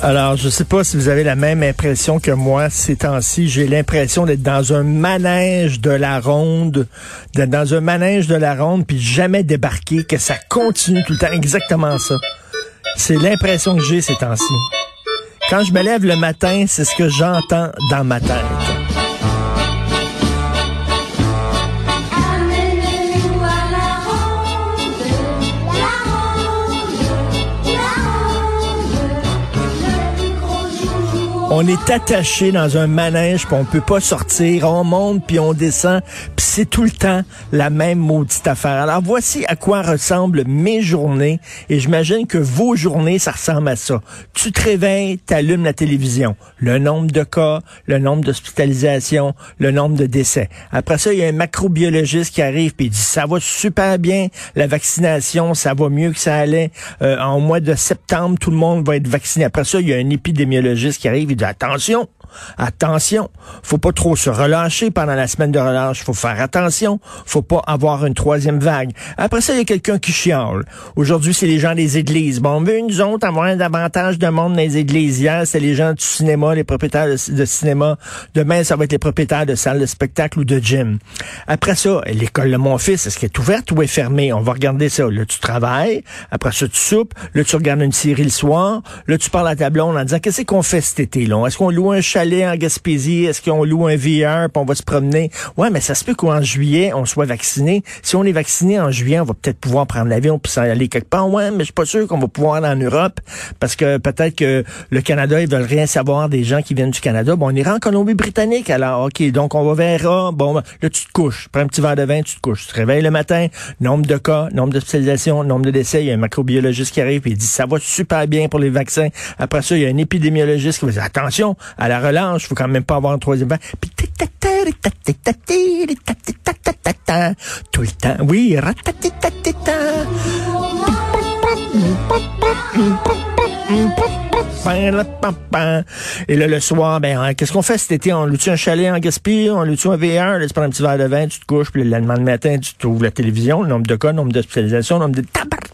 Alors, je sais pas si vous avez la même impression que moi ces temps-ci. J'ai l'impression d'être dans un manège de la ronde, d'être dans un manège de la ronde, puis jamais débarquer, que ça continue tout le temps. Exactement ça. C'est l'impression que j'ai ces temps-ci. Quand je me lève le matin, c'est ce que j'entends dans ma tête. On est attaché dans un manège, puis on peut pas sortir. On monte, puis on descend, puis c'est tout le temps la même maudite affaire. Alors voici à quoi ressemblent mes journées, et j'imagine que vos journées, ça ressemble à ça. Tu te réveilles, t'allumes la télévision. Le nombre de cas, le nombre d'hospitalisations, le nombre de décès. Après ça, il y a un macrobiologiste qui arrive, puis il dit, ça va super bien, la vaccination, ça va mieux que ça allait. Euh, en mois de septembre, tout le monde va être vacciné. Après ça, il y a un épidémiologiste qui arrive, dit, attention, Attention, faut pas trop se relâcher pendant la semaine de relâche. Faut faire attention. Faut pas avoir une troisième vague. Après ça, il y a quelqu'un qui chiale. Aujourd'hui, c'est les gens des églises. Bon, on veut nous autres avoir davantage de monde dans les églises. Hier, c'est les gens du cinéma, les propriétaires de, cinéma. Demain, ça va être les propriétaires de salles de spectacle ou de gym. Après ça, l'école de mon fils, est-ce qu'elle est ouverte ou est fermée? On va regarder ça. Là, tu travailles. Après ça, tu soupes. Là, tu regardes une série le soir. Là, tu parles à ta blonde en disant, qu'est-ce qu'on fait cet été-là? Est-ce qu'on loue un chalet en Gaspésie? Est-ce qu'on loue un VR puis on va se promener? Ouais, mais ça se peut qu'en juillet, on soit vacciné. Si on est vacciné en juillet, on va peut-être pouvoir prendre l'avion puis s'en aller quelque part. Ouais, mais je suis pas sûr qu'on va pouvoir aller en Europe parce que peut-être que le Canada, ils veulent rien savoir des gens qui viennent du Canada. Bon, on ira en Colombie-Britannique. Alors, OK, donc on va verra. Bon, là, tu te couches. Prends un petit verre de vin, tu te couches. Tu te réveilles le matin, nombre de cas, nombre d'hospitalisations, nombre de décès. Il y a un macrobiologiste qui arrive et il dit, ça va super bien pour les vaccins. Après ça, il y a un épidémiologiste qui va dire, attention, à la relâche, faut quand même pas avoir un troisième vague. Puis tout le temps, oui, et là, le soir, ben, hein, qu'est-ce qu'on fait cet été? On loue-tu un chalet en Gaspésie? On loue-tu un VR? Là, tu prends un petit verre de vin, tu te couches, puis le lendemain matin, tu trouves la télévision, le nombre de cas, le nombre d'hospitalisations, le nombre de tabarnak!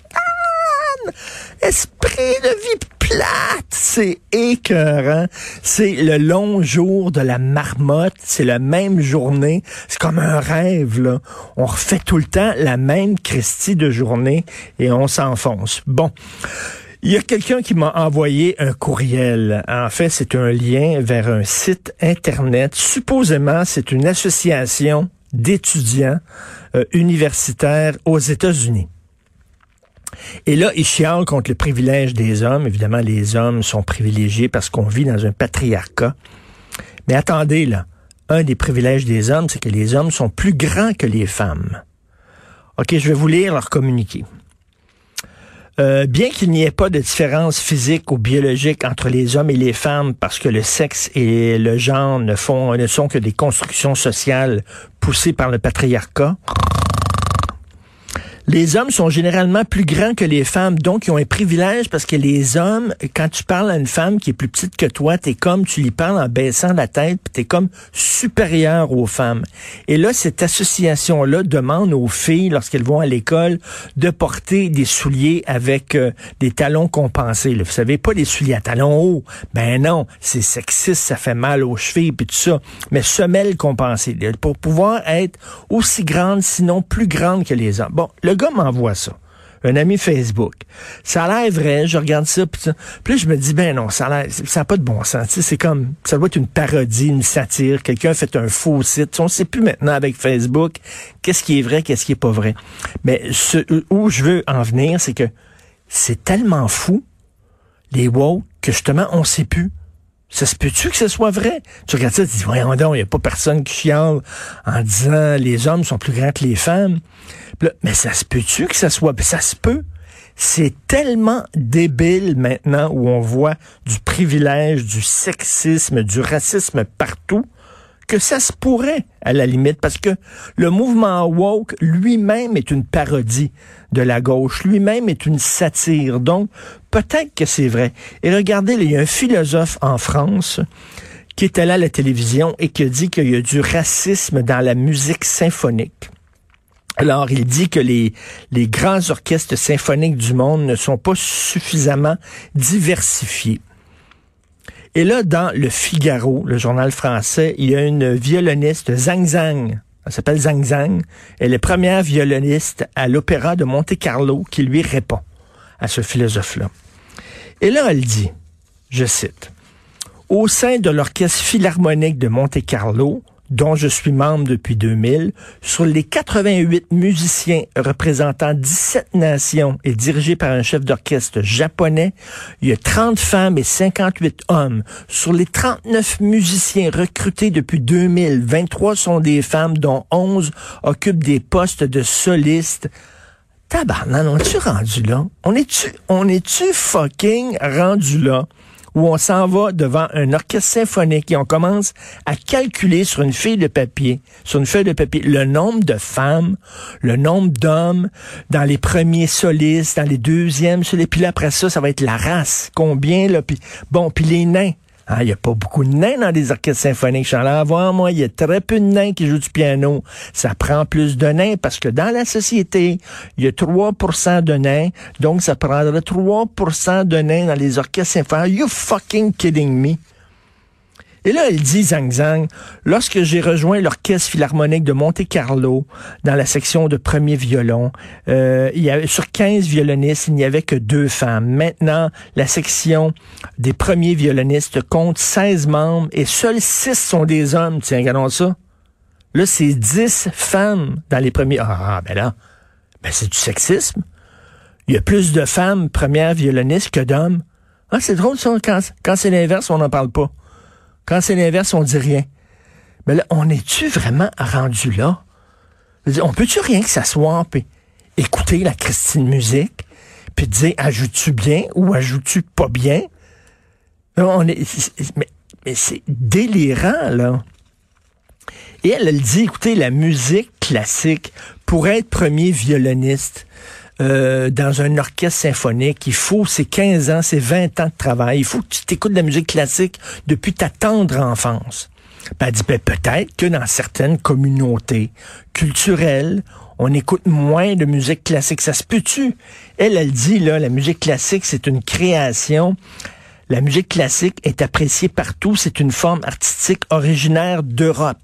Esprit de vie plate! C'est écœurant. C'est le long jour de la marmotte. C'est la même journée. C'est comme un rêve, là. On refait tout le temps la même Christie de journée et on s'enfonce. Bon. Il y a quelqu'un qui m'a envoyé un courriel. En fait, c'est un lien vers un site Internet. Supposément, c'est une association d'étudiants euh, universitaires aux États-Unis. Et là, il chiale contre le privilège des hommes. Évidemment, les hommes sont privilégiés parce qu'on vit dans un patriarcat. Mais attendez, là. Un des privilèges des hommes, c'est que les hommes sont plus grands que les femmes. OK, je vais vous lire leur communiqué. Euh, bien qu'il n'y ait pas de différence physique ou biologique entre les hommes et les femmes, parce que le sexe et le genre ne, font, ne sont que des constructions sociales poussées par le patriarcat, Les hommes sont généralement plus grands que les femmes, donc ils ont un privilège parce que les hommes, quand tu parles à une femme qui est plus petite que toi, t'es comme, tu lui parles en baissant la tête, puis t'es comme supérieur aux femmes. Et là, cette association-là demande aux filles, lorsqu'elles vont à l'école, de porter des souliers avec euh, des talons compensés. Vous savez, pas des souliers à talons hauts. Ben non, c'est sexiste, ça fait mal aux chevilles, puis tout ça. Mais semelles compensées, pour pouvoir être aussi grande, sinon plus grande que les hommes. Bon, gars m'envoie ça. Un ami Facebook. Ça a l'air vrai, je regarde ça, puis là, je me dis, ben non, ça a pas de bon sens. C'est comme, ça doit être une parodie, une satire. Quelqu'un a fait un faux site. On ne sait plus maintenant avec Facebook qu'est-ce qui est vrai, qu'est-ce qui est pas vrai. Mais ce, où je veux en venir, c'est que c'est tellement fou, les woke, que justement, on sait plus. Ça se peut-tu que ce soit vrai? Tu regardes ça, tu dis, voyons donc, il n'y a pas personne qui chiale en disant les hommes sont plus grands que les femmes. Mais ça se peut-tu que ça soit... Ça se peut? C'est tellement débile maintenant où on voit du privilège, du sexisme, du racisme partout que ça se pourrait, à la limite, parce que le mouvement woke lui-même est une parodie de la gauche, lui-même est une satire. Donc, peut-être que c'est vrai. Et regardez, il y a un philosophe en France qui était là à la télévision et qui a dit qu'il y a du racisme dans la musique symphonique. Alors, il dit que les, les grands orchestres symphoniques du monde ne sont pas suffisamment diversifiés. Et là, dans Le Figaro, le journal français, il y a une violoniste, Zhang Zhang. Elle s'appelle Zhang Zhang. Elle est première violoniste à l'Opéra de Monte-Carlo qui lui répond à ce philosophe-là. Et là, elle dit, je cite, Au sein de l'Orchestre philharmonique de Monte-Carlo, dont je suis membre depuis 2000, sur les 88 musiciens représentant 17 nations et dirigés par un chef d'orchestre japonais, il y a 30 femmes et 58 hommes. Sur les 39 musiciens recrutés depuis 2000, 23 sont des femmes, dont 11 occupent des postes de solistes. Tabarnan, on est-tu rendu là? On est-tu, on est-tu fucking rendu là? Où on s'en va devant un orchestre symphonique et on commence à calculer sur une feuille de papier, sur une feuille de papier, le nombre de femmes, le nombre d'hommes dans les premiers solistes, dans les deuxièmes solistes, puis là, après ça, ça va être la race, combien, là, puis bon, puis les nains. Ah, Il n'y a pas beaucoup de nains dans des orchestres symphoniques. Je suis allé voir, moi, il y a très peu de nains qui jouent du piano. Ça prend plus de nains parce que dans la société, il y a 3% de nains. Donc, ça prendrait 3% de nains dans les orchestres symphoniques. You fucking kidding me? Et là, elle dit, Zhang Zhang, lorsque j'ai rejoint l'Orchestre philharmonique de Monte-Carlo dans la section de premier violon, euh, il y avait, sur 15 violonistes, il n'y avait que deux femmes. Maintenant, la section des premiers violonistes compte 16 membres et seuls 6 sont des hommes. Tiens, regardons ça. Là, c'est 10 femmes dans les premiers. Ah, ben là, ben c'est du sexisme. Il y a plus de femmes premières violonistes que d'hommes. Ah, c'est drôle ça, quand c'est l'inverse, on n'en parle pas. Quand c'est l'inverse, on dit rien. Mais là, on est-tu vraiment rendu là? On peut-tu rien que s'asseoir puis écouter la Christine musique puis dire ajoutes-tu bien ou ajoutes-tu pas bien? Là, on est, mais, mais c'est délirant, là. Et elle, elle dit, écoutez, la musique classique, pour être premier violoniste euh, dans un orchestre symphonique, il faut, c'est 15 ans, c'est 20 ans de travail. Il faut que tu t'écoutes de la musique classique depuis ta tendre enfance. Ben, elle dit, ben, peut-être que dans certaines communautés culturelles, on écoute moins de musique classique. Ça se peut-tu? Elle, elle dit, là, la musique classique, c'est une création. La musique classique est appréciée partout. C'est une forme artistique originaire d'Europe.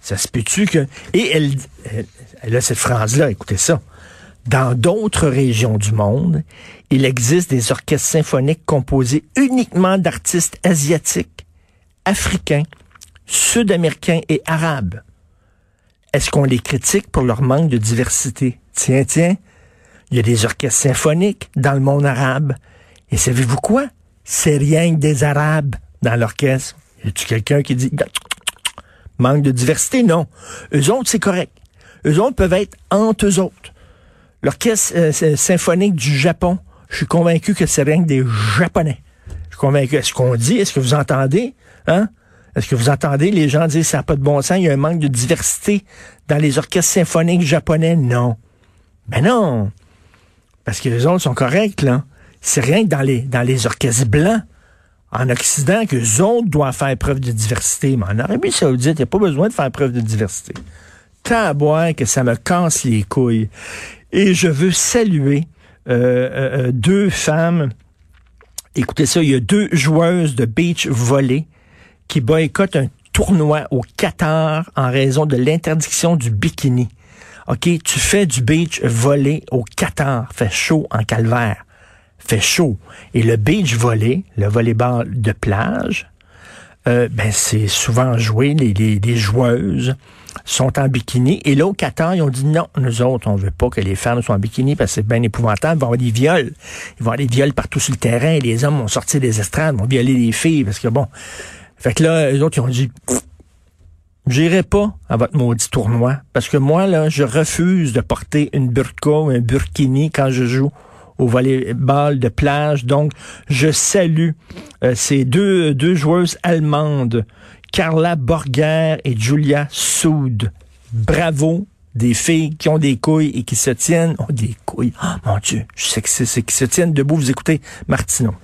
Ça se peut-tu que... Et elle, elle, elle a cette phrase-là, écoutez ça. Dans d'autres régions du monde, il existe des orchestres symphoniques composés uniquement d'artistes asiatiques, africains, sud-américains et arabes. Est-ce qu'on les critique pour leur manque de diversité? Tiens, tiens, il y a des orchestres symphoniques dans le monde arabe. Et savez-vous quoi? C'est rien que des arabes dans l'orchestre. Y a-tu quelqu'un qui dit manque de diversité? Non. Eux autres, c'est correct. Eux autres peuvent être entre eux autres. L'orchestre euh, symphonique du Japon, je suis convaincu que c'est rien que des Japonais. Je suis convaincu. Est-ce qu'on dit, est-ce que vous entendez? Hein? Est-ce que vous entendez les gens dire ça n'a pas de bon sens, il y a un manque de diversité dans les orchestres symphoniques japonais? Non. Ben non. Parce que les autres sont corrects, là. C'est rien que dans les, dans les orchestres blancs en Occident que les autres doivent faire preuve de diversité. Mais en Arabie Saoudite, il n'y a pas besoin de faire preuve de diversité. Tabois que ça me casse les couilles. Et je veux saluer euh, euh, euh, deux femmes. Écoutez ça, il y a deux joueuses de beach volley qui boycottent un tournoi au Qatar en raison de l'interdiction du bikini. OK, tu fais du beach volley au Qatar, fait chaud en calvaire, fait chaud. Et le beach volley, le volleyball de plage, euh, ben c'est souvent joué, les, les, les joueuses sont en bikini. Et Qatar, ils ont dit non, nous autres, on veut pas que les femmes soient en bikini parce que c'est bien épouvantable. Il va y avoir des viols. Il va y avoir des viols partout sur le terrain. Les hommes vont sortir des estrades, vont violer les filles parce que bon. Fait que là, les autres, ils ont dit J'irai pas à votre maudit tournoi parce que moi, là, je refuse de porter une burqa ou un burkini quand je joue au volleyball de plage. Donc, je salue euh, ces deux, deux joueuses allemandes, Carla Borger et Julia Soud. Bravo des filles qui ont des couilles et qui se tiennent. Oh, des couilles. Oh, mon Dieu, je sais que c'est c'est qui se tiennent debout. Vous écoutez Martineau.